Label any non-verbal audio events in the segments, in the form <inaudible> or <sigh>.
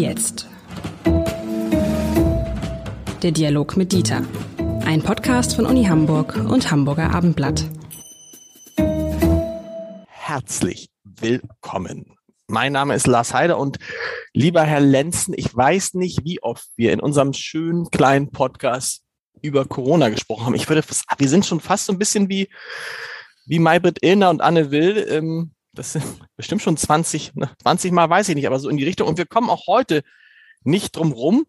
jetzt? Der Dialog mit Dieter. Ein Podcast von Uni Hamburg und Hamburger Abendblatt. Herzlich willkommen. Mein Name ist Lars Heider und lieber Herr Lenzen, ich weiß nicht, wie oft wir in unserem schönen kleinen Podcast über Corona gesprochen haben. Ich würde, wir sind schon fast so ein bisschen wie, wie Maybrit Illner und Anne Will. Ähm, das sind <laughs> bestimmt schon 20, 20 ne, Mal, weiß ich nicht, aber so in die Richtung. Und wir kommen auch heute nicht drum rum,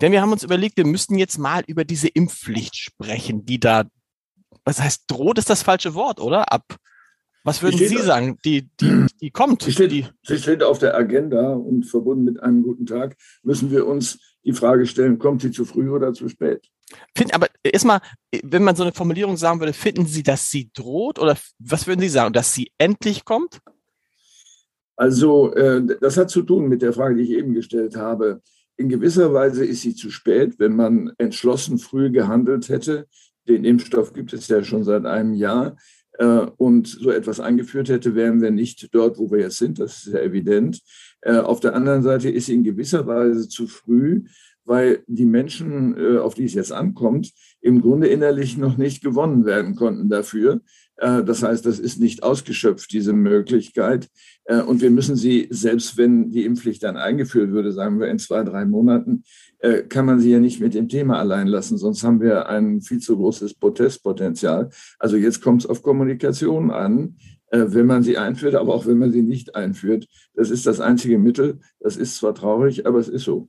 denn wir haben uns überlegt, wir müssten jetzt mal über diese Impfpflicht sprechen, die da, was heißt, droht ist das falsche Wort, oder? Ab, was würden Sie sagen? Die, die, <clears throat> die kommt. Sie steht, die, sie steht auf der Agenda und verbunden mit einem guten Tag müssen wir uns die Frage stellen, kommt sie zu früh oder zu spät? Find, aber erstmal, wenn man so eine Formulierung sagen würde, finden Sie, dass sie droht oder was würden Sie sagen, dass sie endlich kommt? Also, äh, das hat zu tun mit der Frage, die ich eben gestellt habe. In gewisser Weise ist sie zu spät, wenn man entschlossen früh gehandelt hätte. Den Impfstoff gibt es ja schon seit einem Jahr. Äh, und so etwas eingeführt hätte, wären wir nicht dort, wo wir jetzt sind. Das ist ja evident. Äh, auf der anderen Seite ist sie in gewisser Weise zu früh, weil die Menschen, auf die es jetzt ankommt, im Grunde innerlich noch nicht gewonnen werden konnten dafür. Äh, das heißt, das ist nicht ausgeschöpft, diese Möglichkeit. Und wir müssen sie, selbst wenn die Impfpflicht dann eingeführt würde, sagen wir in zwei, drei Monaten, kann man sie ja nicht mit dem Thema allein lassen, sonst haben wir ein viel zu großes Protestpotenzial. Also jetzt kommt es auf Kommunikation an, wenn man sie einführt, aber auch wenn man sie nicht einführt. Das ist das einzige Mittel. Das ist zwar traurig, aber es ist so.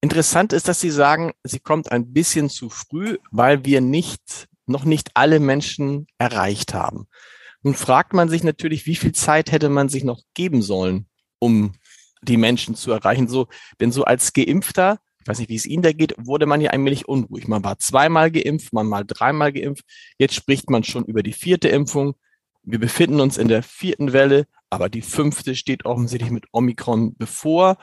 Interessant ist, dass Sie sagen, sie kommt ein bisschen zu früh, weil wir nicht, noch nicht alle Menschen erreicht haben. Nun fragt man sich natürlich, wie viel Zeit hätte man sich noch geben sollen, um die Menschen zu erreichen. So, denn so als Geimpfter, ich weiß nicht, wie es Ihnen da geht, wurde man ja allmählich unruhig. Man war zweimal geimpft, man mal dreimal geimpft. Jetzt spricht man schon über die vierte Impfung. Wir befinden uns in der vierten Welle, aber die fünfte steht offensichtlich mit Omikron bevor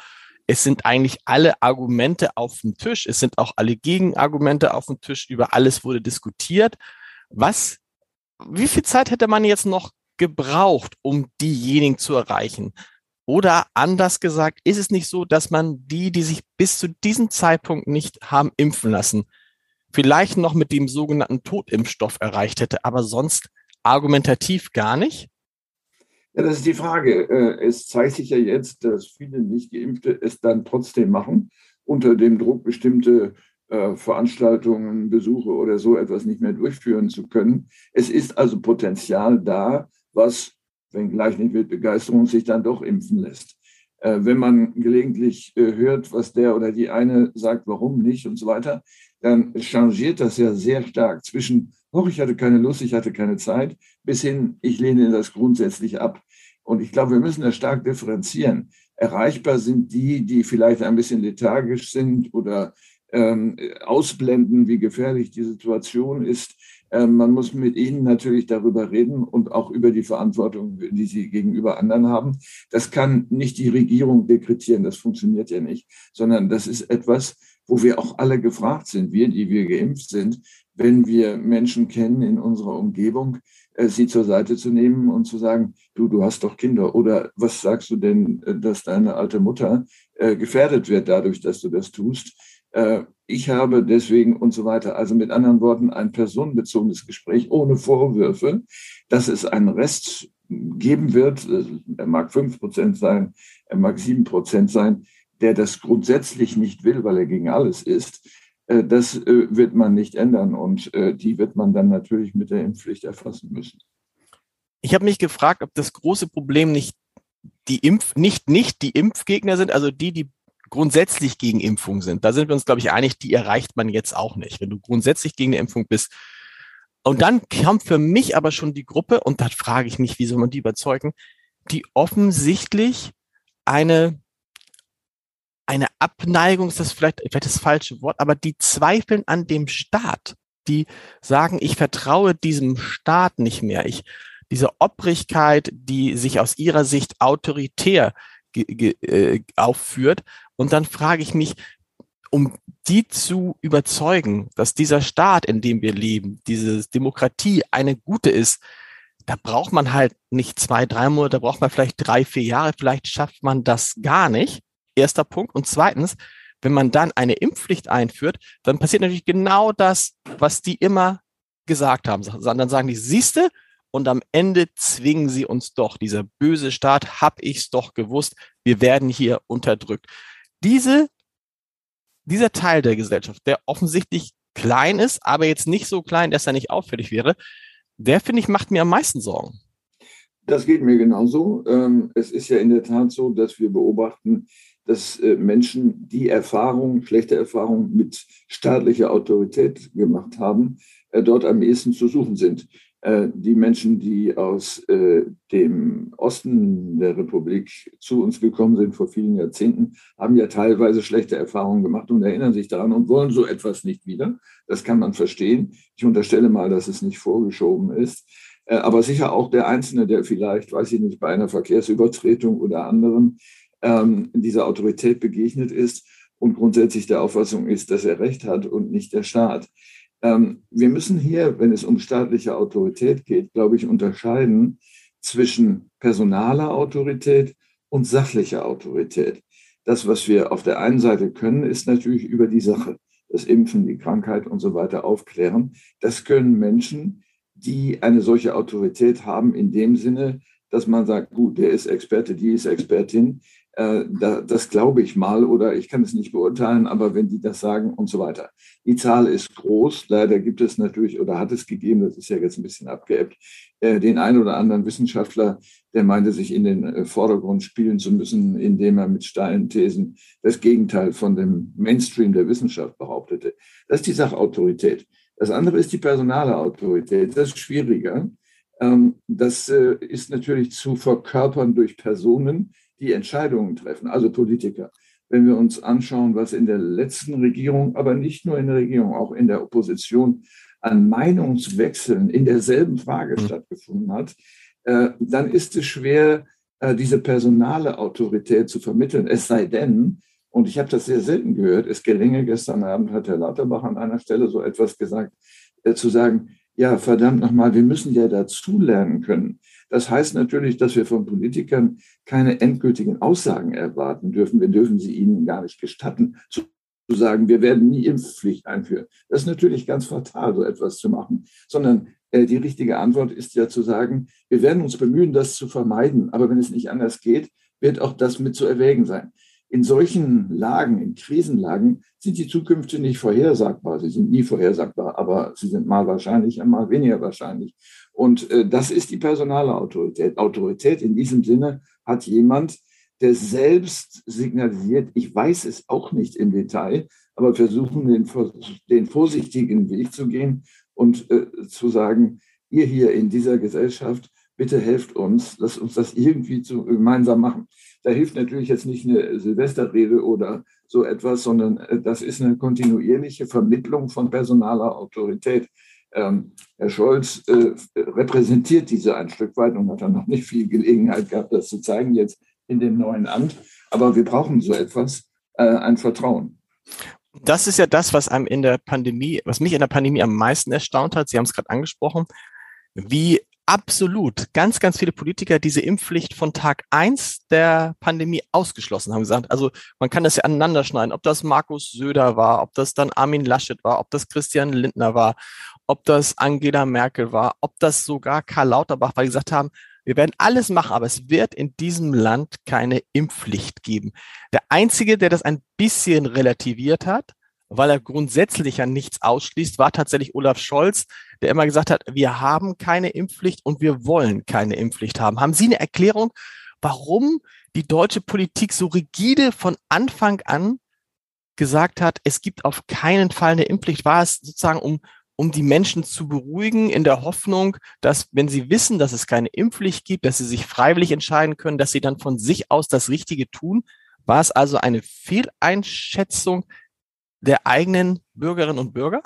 es sind eigentlich alle Argumente auf dem Tisch. Es sind auch alle Gegenargumente auf dem Tisch. Über alles wurde diskutiert. Was, wie viel Zeit hätte man jetzt noch gebraucht, um diejenigen zu erreichen? Oder anders gesagt, ist es nicht so, dass man die, die sich bis zu diesem Zeitpunkt nicht haben impfen lassen, vielleicht noch mit dem sogenannten Totimpfstoff erreicht hätte, aber sonst argumentativ gar nicht? Ja, das ist die Frage. Äh, es zeigt sich ja jetzt, dass viele Nicht-Geimpfte es dann trotzdem machen, unter dem Druck, bestimmte äh, Veranstaltungen, Besuche oder so etwas nicht mehr durchführen zu können. Es ist also Potenzial da, was, wenngleich nicht mit Begeisterung, sich dann doch impfen lässt. Äh, wenn man gelegentlich hört, was der oder die eine sagt, warum nicht und so weiter, dann changiert das ja sehr stark zwischen hoch, ich hatte keine Lust, ich hatte keine Zeit, bis hin, ich lehne das grundsätzlich ab. Und ich glaube, wir müssen das stark differenzieren. Erreichbar sind die, die vielleicht ein bisschen lethargisch sind oder ähm, ausblenden, wie gefährlich die Situation ist. Ähm, man muss mit ihnen natürlich darüber reden und auch über die Verantwortung, die sie gegenüber anderen haben. Das kann nicht die Regierung dekretieren, das funktioniert ja nicht, sondern das ist etwas, wo wir auch alle gefragt sind, wir, die wir geimpft sind, wenn wir Menschen kennen in unserer Umgebung, äh, sie zur Seite zu nehmen und zu sagen, du, du hast doch Kinder. Oder was sagst du denn, äh, dass deine alte Mutter äh, gefährdet wird dadurch, dass du das tust? ich habe deswegen und so weiter. Also mit anderen Worten, ein personenbezogenes Gespräch ohne Vorwürfe, dass es einen Rest geben wird. Er mag fünf Prozent sein, er mag sieben Prozent sein, der das grundsätzlich nicht will, weil er gegen alles ist. Äh, das äh, wird man nicht ändern und äh, die wird man dann natürlich mit der Impfpflicht erfassen müssen. Ich habe mich gefragt, ob das große Problem nicht die Impf, nicht, nicht die Impfgegner sind, also die, die grundsätzlich gegen Impfung sind. Da sind wir uns, glaube ich, einig, die erreicht man jetzt auch nicht. Wenn du grundsätzlich gegen eine Impfung bist. Und dann kam für mich aber schon die Gruppe, und da frage ich mich, wie soll man die überzeugen, die offensichtlich eine eine Abneigung, ist das vielleicht, vielleicht das falsche Wort, aber die zweifeln an dem Staat. Die sagen, ich vertraue diesem Staat nicht mehr. Ich, diese Obrigkeit, die sich aus ihrer Sicht autoritär äh, aufführt. Und dann frage ich mich, um die zu überzeugen, dass dieser Staat, in dem wir leben, diese Demokratie eine gute ist, da braucht man halt nicht zwei, drei Monate, da braucht man vielleicht drei, vier Jahre, vielleicht schafft man das gar nicht. Erster Punkt. Und zweitens, wenn man dann eine Impfpflicht einführt, dann passiert natürlich genau das, was die immer gesagt haben. Dann sagen die, siehste, und am Ende zwingen sie uns doch. Dieser böse Staat, hab ich's doch gewusst, wir werden hier unterdrückt. Diese, dieser Teil der Gesellschaft, der offensichtlich klein ist, aber jetzt nicht so klein, dass er nicht auffällig wäre, der finde ich macht mir am meisten Sorgen. Das geht mir genauso. Ähm, es ist ja in der Tat so, dass wir beobachten, dass äh, Menschen, die Erfahrungen, schlechte Erfahrungen mit staatlicher Autorität gemacht haben, äh, dort am ehesten zu suchen sind. Äh, die Menschen, die aus dem Osten der Republik zu uns gekommen sind vor vielen Jahrzehnten, haben ja teilweise schlechte Erfahrungen gemacht und erinnern sich daran und wollen so etwas nicht wieder. Das kann man verstehen. Ich unterstelle mal, dass es nicht vorgeschoben ist. Aber sicher auch der Einzelne, der vielleicht, weiß ich nicht, bei einer Verkehrsübertretung oder anderem ähm, dieser Autorität begegnet ist und grundsätzlich der Auffassung ist, dass er Recht hat und nicht der Staat. Ähm, wir müssen hier, wenn es um staatliche Autorität geht, glaube ich, unterscheiden zwischen personaler Autorität und sachlicher Autorität. Das, was wir auf der einen Seite können, ist natürlich über die Sache, das Impfen, die Krankheit und so weiter aufklären. Das können Menschen, die eine solche Autorität haben, in dem Sinne, dass man sagt, gut, der ist Experte, die ist Expertin, äh, da, das glaube ich mal oder ich kann es nicht beurteilen, aber wenn die das sagen und so weiter. Die Zahl ist groß. Leider gibt es natürlich oder hat es gegeben, das ist ja jetzt ein bisschen abgeebbt, äh, den einen oder anderen Wissenschaftler, der meinte, sich in den äh, Vordergrund spielen zu müssen, indem er mit steilen Thesen das Gegenteil von dem Mainstream der Wissenschaft behauptete. Das ist die Sachautorität. Das andere ist die personale Autorität. Das ist schwieriger. Ähm, das ist natürlich zu verkörpern durch Personen, die Entscheidungen treffen, also Politiker. Wenn wir uns anschauen, was in der letzten Regierung, aber nicht nur in der Regierung, auch in der Opposition an Meinungswechseln in derselben Frage mhm. stattgefunden hat, äh, dann ist es schwer, äh, diese personale Autorität zu vermitteln. Es sei denn, und ich habe das sehr selten gehört, es gelänge, gestern Abend hat Herr Lauterbach an einer Stelle so etwas gesagt, äh, zu sagen, ja, verdammt nochmal, wir müssen ja dazulernen können. Das heißt natürlich, dass wir von Politikern keine endgültigen Aussagen erwarten dürfen. Wir dürfen sie ihnen gar nicht gestatten, zu sagen, wir werden nie Impfpflicht einführen. Das ist natürlich ganz fatal, so etwas zu machen, sondern äh, die richtige Antwort ist ja zu sagen, wir werden uns bemühen, das zu vermeiden. Aber wenn es nicht anders geht, wird auch das mit zu erwägen sein. In solchen Lagen, in Krisenlagen, sind die Zukünfte nicht vorhersagbar. Sie sind nie vorhersagbar, aber sie sind mal wahrscheinlich, mal weniger wahrscheinlich. Und äh, das ist die personale Autorität. Autorität in diesem Sinne hat jemand, der selbst signalisiert, ich weiß es auch nicht im Detail, aber versuchen, den, den vorsichtigen Weg zu gehen und äh, zu sagen, ihr hier in dieser Gesellschaft, bitte helft uns, lasst uns das irgendwie zu, gemeinsam machen. Da hilft natürlich jetzt nicht eine Silvesterrede oder so etwas, sondern äh, das ist eine kontinuierliche Vermittlung von personaler Autorität. Ähm, Herr Scholz äh, repräsentiert diese ein Stück weit und hat dann noch nicht viel Gelegenheit gehabt, das zu zeigen jetzt in dem neuen Amt. Aber wir brauchen so etwas, äh, ein Vertrauen. Das ist ja das, was einem in der Pandemie, was mich in der Pandemie am meisten erstaunt hat. Sie haben es gerade angesprochen, wie absolut ganz, ganz viele Politiker diese Impfpflicht von Tag eins der Pandemie ausgeschlossen haben gesagt. Also man kann das ja aneinander schneiden, ob das Markus Söder war, ob das dann Armin Laschet war, ob das Christian Lindner war, ob das Angela Merkel war, ob das sogar Karl Lauterbach, weil die gesagt haben, wir werden alles machen, aber es wird in diesem Land keine Impfpflicht geben. Der Einzige, der das ein bisschen relativiert hat, weil er grundsätzlich ja nichts ausschließt, war tatsächlich Olaf Scholz, der immer gesagt hat, wir haben keine Impfpflicht und wir wollen keine Impfpflicht haben. Haben Sie eine Erklärung, warum die deutsche Politik so rigide von Anfang an gesagt hat, es gibt auf keinen Fall eine Impfpflicht? War es sozusagen, um, um die Menschen zu beruhigen, in der Hoffnung, dass wenn sie wissen, dass es keine Impfpflicht gibt, dass sie sich freiwillig entscheiden können, dass sie dann von sich aus das Richtige tun? War es also eine Fehleinschätzung der eigenen Bürgerinnen und Bürger?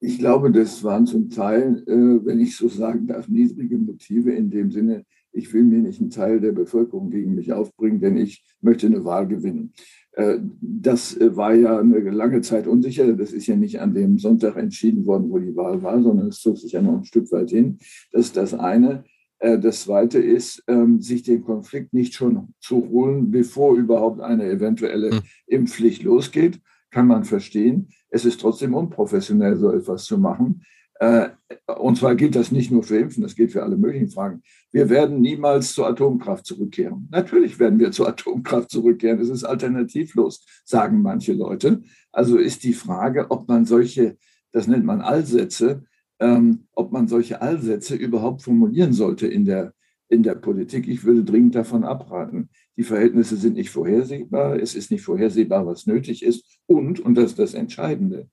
Ich glaube, das waren zum Teil, äh, wenn ich so sagen darf, niedrige Motive in dem Sinne, ich will mir nicht einen Teil der Bevölkerung gegen mich aufbringen, denn ich möchte eine Wahl gewinnen. Äh, das war ja eine lange Zeit unsicher. Das ist ja nicht an dem Sonntag entschieden worden, wo die Wahl war, sondern es zog sich ja noch ein Stück weit hin. Das ist das eine. Äh, das Zweite ist, ähm, sich den Konflikt nicht schon zu holen, bevor überhaupt eine eventuelle hm. Impfpflicht losgeht. Kann man verstehen. Es ist trotzdem unprofessionell, so etwas zu machen. Äh, und zwar gilt das nicht nur für Impfen, das gilt für alle möglichen Fragen. Wir werden niemals zur Atomkraft zurückkehren. Natürlich werden wir zur Atomkraft zurückkehren. Es ist alternativlos, sagen manche Leute. Also ist die Frage, ob man solche, das nennt man Allsätze, ähm, ob man solche Allsätze überhaupt formulieren sollte in der, in der Politik. Ich würde dringend davon abraten. Die Verhältnisse sind nicht vorhersehbar. Es ist nicht vorhersehbar, was nötig ist. Und, und das ist das Entscheidende,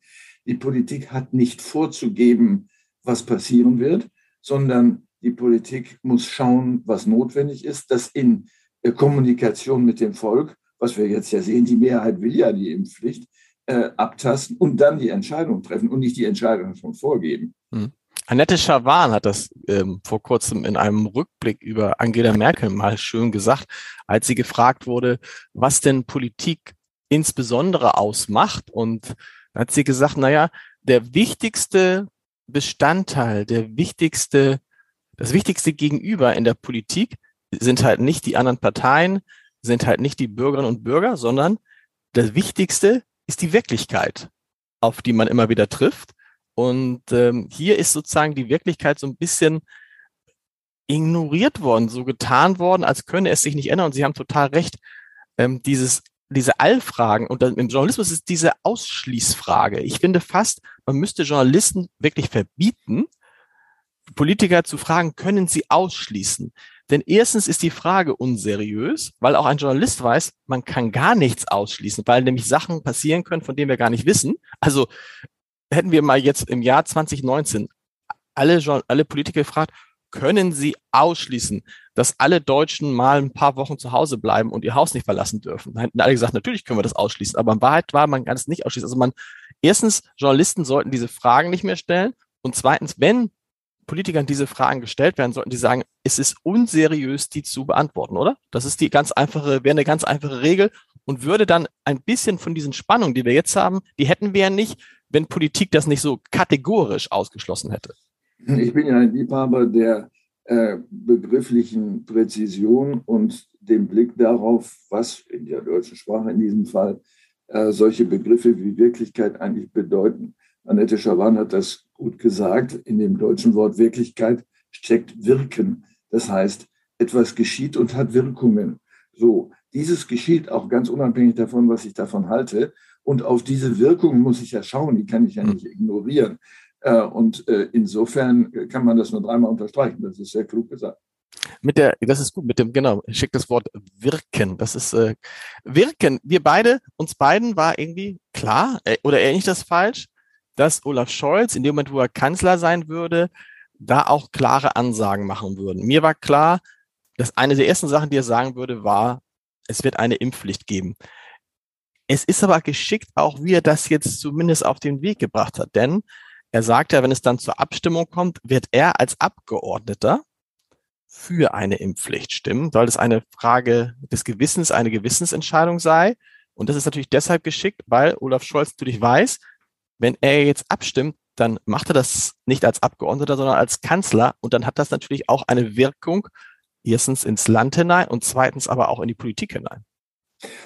die Politik hat nicht vorzugeben, was passieren wird, sondern die Politik muss schauen, was notwendig ist, dass in Kommunikation mit dem Volk, was wir jetzt ja sehen, die Mehrheit will ja die Impfpflicht, äh, abtasten und dann die Entscheidung treffen und nicht die Entscheidung schon vorgeben. Hm. Annette Schawan hat das ähm, vor kurzem in einem Rückblick über Angela Merkel mal schön gesagt, als sie gefragt wurde, was denn Politik insbesondere ausmacht. Und hat sie gesagt, naja, der wichtigste Bestandteil, der wichtigste, das wichtigste Gegenüber in der Politik sind halt nicht die anderen Parteien, sind halt nicht die Bürgerinnen und Bürger, sondern das Wichtigste ist die Wirklichkeit, auf die man immer wieder trifft. Und ähm, hier ist sozusagen die Wirklichkeit so ein bisschen ignoriert worden, so getan worden, als könne es sich nicht ändern. Und Sie haben total recht. Ähm, dieses, diese Allfragen und im Journalismus ist diese Ausschließfrage. Ich finde fast, man müsste Journalisten wirklich verbieten, Politiker zu fragen, können sie ausschließen? Denn erstens ist die Frage unseriös, weil auch ein Journalist weiß, man kann gar nichts ausschließen, weil nämlich Sachen passieren können, von denen wir gar nicht wissen. Also hätten wir mal jetzt im Jahr 2019 alle, alle Politiker gefragt, können Sie ausschließen, dass alle Deutschen mal ein paar Wochen zu Hause bleiben und ihr Haus nicht verlassen dürfen? Da hätten alle gesagt, natürlich können wir das ausschließen, aber in Wahrheit war, man kann es nicht ausschließen. Also man, erstens, Journalisten sollten diese Fragen nicht mehr stellen und zweitens, wenn Politikern diese Fragen gestellt werden, sollten die sagen, es ist unseriös, die zu beantworten, oder? Das ist die ganz einfache, wäre eine ganz einfache Regel und würde dann ein bisschen von diesen Spannungen, die wir jetzt haben, die hätten wir ja nicht, wenn Politik das nicht so kategorisch ausgeschlossen hätte. Ich bin ja ein Liebhaber der äh, begrifflichen Präzision und dem Blick darauf, was in der deutschen Sprache in diesem Fall äh, solche Begriffe wie Wirklichkeit eigentlich bedeuten. Annette Schawan hat das gut gesagt. In dem deutschen Wort Wirklichkeit steckt Wirken. Das heißt, etwas geschieht und hat Wirkungen. So, dieses geschieht auch ganz unabhängig davon, was ich davon halte. Und auf diese Wirkung muss ich ja schauen, die kann ich ja nicht ignorieren. Äh, und äh, insofern kann man das nur dreimal unterstreichen. Das ist sehr klug gesagt. Mit der, das ist gut, mit dem, genau, ich schicke das Wort wirken. Das ist äh, wirken. Wir beide, uns beiden war irgendwie klar, äh, oder erinnere ich das falsch, dass Olaf Scholz in dem Moment, wo er Kanzler sein würde, da auch klare Ansagen machen würden. Mir war klar, dass eine der ersten Sachen, die er sagen würde, war, es wird eine Impfpflicht geben. Es ist aber geschickt auch, wie er das jetzt zumindest auf den Weg gebracht hat. Denn er sagt ja, wenn es dann zur Abstimmung kommt, wird er als Abgeordneter für eine Impfpflicht stimmen, weil es eine Frage des Gewissens, eine Gewissensentscheidung sei. Und das ist natürlich deshalb geschickt, weil Olaf Scholz natürlich weiß, wenn er jetzt abstimmt, dann macht er das nicht als Abgeordneter, sondern als Kanzler. Und dann hat das natürlich auch eine Wirkung, erstens ins Land hinein und zweitens aber auch in die Politik hinein.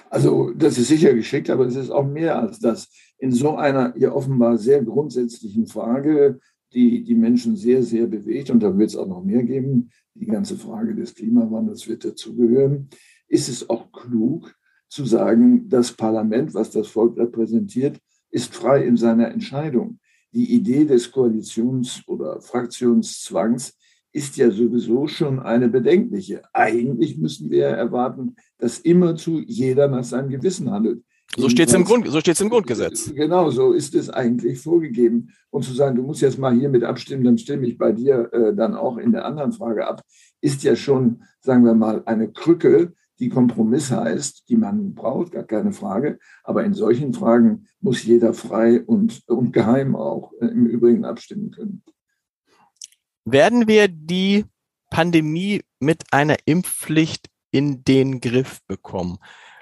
Also das ist sicher geschickt, aber es ist auch mehr als das. In so einer ja offenbar sehr grundsätzlichen Frage, die die Menschen sehr, sehr bewegt, und da wird es auch noch mehr geben, die ganze Frage des Klimawandels wird dazugehören, ist es auch klug zu sagen, das Parlament, was das Volk repräsentiert, ist frei in seiner Entscheidung. Die Idee des Koalitions- oder Fraktionszwangs ist ja sowieso schon eine bedenkliche. Eigentlich müssen wir erwarten, dass immerzu jeder nach seinem Gewissen handelt. So steht es im, Grund, so im Grundgesetz. Genau, so ist es eigentlich vorgegeben. Und zu sagen, du musst jetzt mal hier mit abstimmen, dann stimme ich bei dir äh, dann auch in der anderen Frage ab, ist ja schon, sagen wir mal, eine Krücke, die Kompromiss heißt, die man braucht, gar keine Frage. Aber in solchen Fragen muss jeder frei und, und geheim auch äh, im Übrigen abstimmen können. Werden wir die Pandemie mit einer Impfpflicht in den Griff bekommen?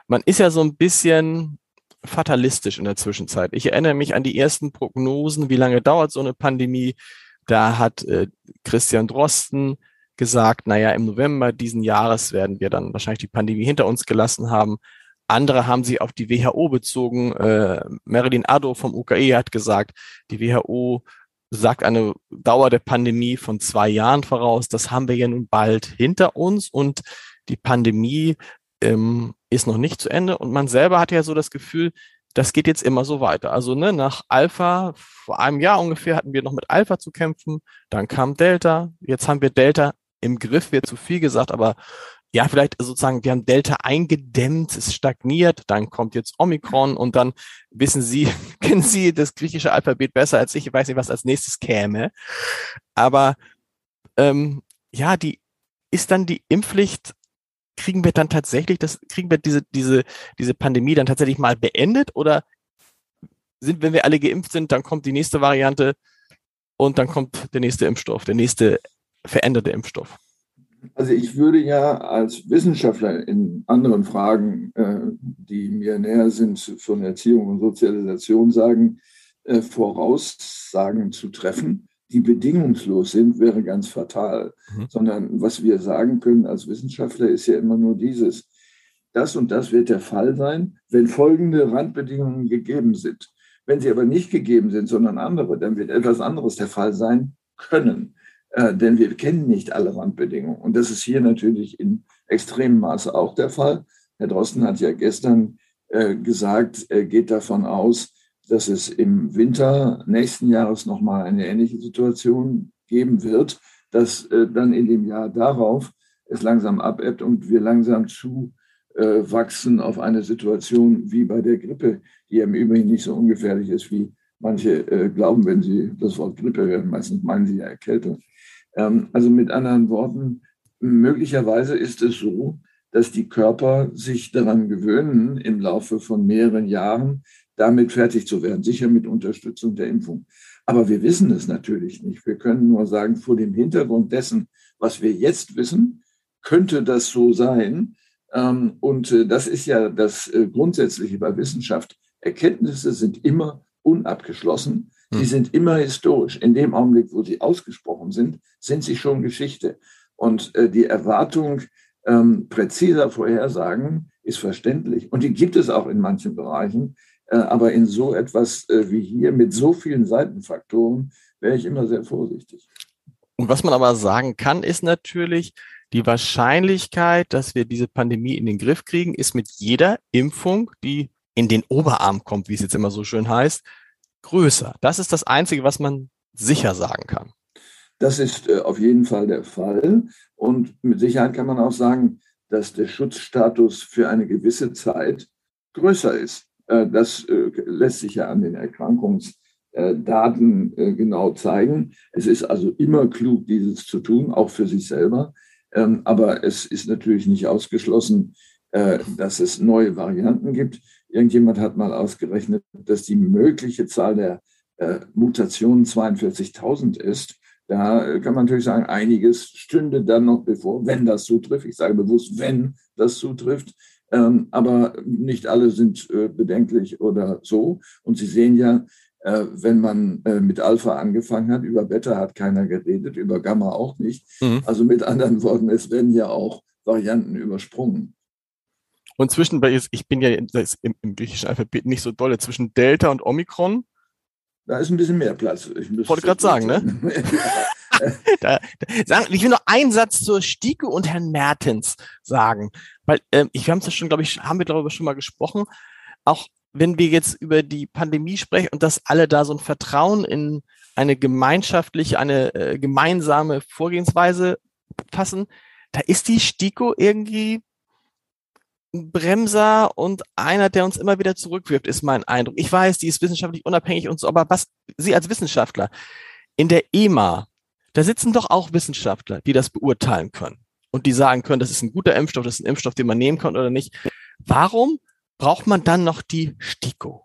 Man ist ja so ein bisschen fatalistisch in der Zwischenzeit. Ich erinnere mich an die ersten Prognosen, wie lange dauert so eine Pandemie. Da hat äh, Christian Drosten gesagt, naja, im November diesen Jahres werden wir dann wahrscheinlich die Pandemie hinter uns gelassen haben. Andere haben sich auf die WHO bezogen. Äh, Marilyn Addo vom UKE hat gesagt, die WHO sagt eine Dauer der Pandemie von zwei Jahren voraus. Das haben wir ja nun bald hinter uns und die Pandemie ähm, ist noch nicht zu Ende. Und man selber hat ja so das Gefühl, das geht jetzt immer so weiter. Also ne, nach Alpha, vor einem Jahr ungefähr hatten wir noch mit Alpha zu kämpfen, dann kam Delta, jetzt haben wir Delta im Griff, wird zu viel gesagt, aber ja, vielleicht sozusagen, wir haben Delta eingedämmt, es stagniert, dann kommt jetzt Omikron und dann wissen Sie, <laughs> kennen Sie das griechische Alphabet besser als ich, ich weiß nicht, was als nächstes käme. Aber ähm, ja, die ist dann die Impfpflicht kriegen wir dann tatsächlich das, kriegen wir diese, diese, diese Pandemie dann tatsächlich mal beendet oder sind, wenn wir alle geimpft sind, dann kommt die nächste Variante und dann kommt der nächste Impfstoff, der nächste veränderte Impfstoff? Also ich würde ja als Wissenschaftler in anderen Fragen, äh, die mir näher sind von Erziehung und Sozialisation, sagen, äh, Voraussagen zu treffen, die bedingungslos sind, wäre ganz fatal. Mhm. Sondern was wir sagen können als Wissenschaftler ist ja immer nur dieses, das und das wird der Fall sein, wenn folgende Randbedingungen gegeben sind. Wenn sie aber nicht gegeben sind, sondern andere, dann wird etwas anderes der Fall sein können. Äh, denn wir kennen nicht alle Randbedingungen. Und das ist hier natürlich in extremem Maße auch der Fall. Herr Drosten hat ja gestern äh, gesagt, er geht davon aus, dass es im Winter nächsten Jahres nochmal eine ähnliche Situation geben wird, dass äh, dann in dem Jahr darauf es langsam abebbt und wir langsam zu äh, auf eine Situation wie bei der Grippe, die im Übrigen nicht so ungefährlich ist, wie manche äh, glauben, wenn sie das Wort Grippe hören. Meistens meinen sie ja Erkältung. Ähm, also mit anderen Worten, möglicherweise ist es so, dass die Körper sich daran gewöhnen, im Laufe von mehreren Jahren damit fertig zu werden, sicher mit Unterstützung der Impfung. Aber wir wissen es natürlich nicht. Wir können nur sagen, vor dem Hintergrund dessen, was wir jetzt wissen, könnte das so sein. Ähm, und äh, das ist ja das äh, Grundsätzliche bei Wissenschaft. Erkenntnisse sind immer unabgeschlossen. Sie hm. sind immer historisch. In dem Augenblick, wo sie ausgesprochen sind, sind sie schon Geschichte. Und äh, die Erwartung ähm, präziser Vorhersagen ist verständlich. Und die gibt es auch in manchen Bereichen. Äh, aber in so etwas äh, wie hier mit so vielen Seitenfaktoren wäre ich immer sehr vorsichtig. Und was man aber sagen kann, ist natürlich, die Wahrscheinlichkeit, dass wir diese Pandemie in den Griff kriegen, ist mit jeder Impfung, die in den Oberarm kommt, wie es jetzt immer so schön heißt, größer. Das ist das Einzige, was man sicher sagen kann. Das ist äh, auf jeden Fall der Fall. Und mit Sicherheit kann man auch sagen, dass der Schutzstatus für eine gewisse Zeit größer ist. Äh, das äh, lässt sich ja an den Erkrankungsdaten äh, genau zeigen. Es ist also immer klug, dieses zu tun, auch für sich selber. Ähm, aber es ist natürlich nicht ausgeschlossen, dass es neue Varianten gibt. Irgendjemand hat mal ausgerechnet, dass die mögliche Zahl der Mutationen 42.000 ist. Da kann man natürlich sagen, einiges stünde dann noch bevor, wenn das zutrifft. Ich sage bewusst, wenn das zutrifft. Ähm, aber nicht alle sind äh, bedenklich oder so. Und Sie sehen ja, äh, wenn man äh, mit Alpha angefangen hat, über Beta hat keiner geredet, über Gamma auch nicht. Mhm. Also mit anderen Worten, es werden ja auch Varianten übersprungen. Und zwischen, ich bin ja im, im griechischen Alphabet nicht so dolle, zwischen Delta und Omikron. Da ist ein bisschen mehr Platz. Ich wollte gerade sagen, ne? <laughs> da, da, ich will noch einen Satz zur Stieke und Herrn Mertens sagen, weil ähm, ich, wir haben es ja schon, glaube ich, haben wir darüber schon mal gesprochen. Auch wenn wir jetzt über die Pandemie sprechen und dass alle da so ein Vertrauen in eine gemeinschaftliche, eine äh, gemeinsame Vorgehensweise fassen, da ist die STIKO irgendwie Bremser und einer, der uns immer wieder zurückwirft, ist mein Eindruck. Ich weiß, die ist wissenschaftlich unabhängig und so, aber was Sie als Wissenschaftler in der EMA, da sitzen doch auch Wissenschaftler, die das beurteilen können und die sagen können, das ist ein guter Impfstoff, das ist ein Impfstoff, den man nehmen kann oder nicht. Warum braucht man dann noch die STIKO?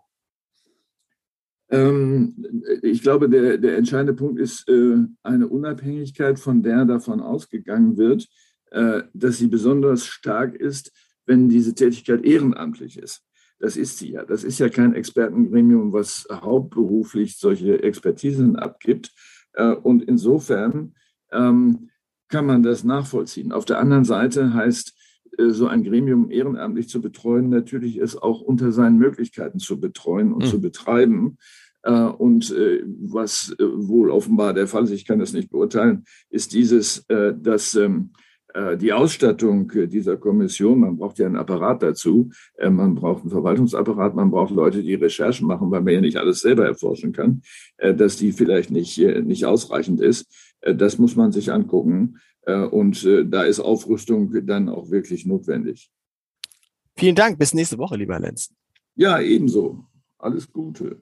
Ähm, ich glaube, der, der entscheidende Punkt ist äh, eine Unabhängigkeit, von der davon ausgegangen wird, äh, dass sie besonders stark ist, wenn diese Tätigkeit ehrenamtlich ist. Das ist sie ja. Das ist ja kein Expertengremium, was hauptberuflich solche Expertisen abgibt, äh, und insofern ähm, kann man das nachvollziehen. Auf der anderen Seite heißt äh, so ein Gremium ehrenamtlich zu betreuen, natürlich es auch unter seinen Möglichkeiten zu betreuen und mhm. zu betreiben. Äh, und was wohl offenbar der Fall ist, ich kann das nicht beurteilen, ist dieses, dass ähm, die Ausstattung dieser Kommission, man braucht ja einen Apparat dazu, man braucht einen Verwaltungsapparat, man braucht Leute, die Recherchen machen, weil man ja nicht alles selber erforschen kann, dass die vielleicht nicht, nicht ausreichend ist. Das muss man sich angucken. Äh, und äh, da ist Aufrüstung dann auch wirklich notwendig. Vielen Dank. Bis nächste Woche, lieber Lenz. Ja, ebenso. Alles Gute.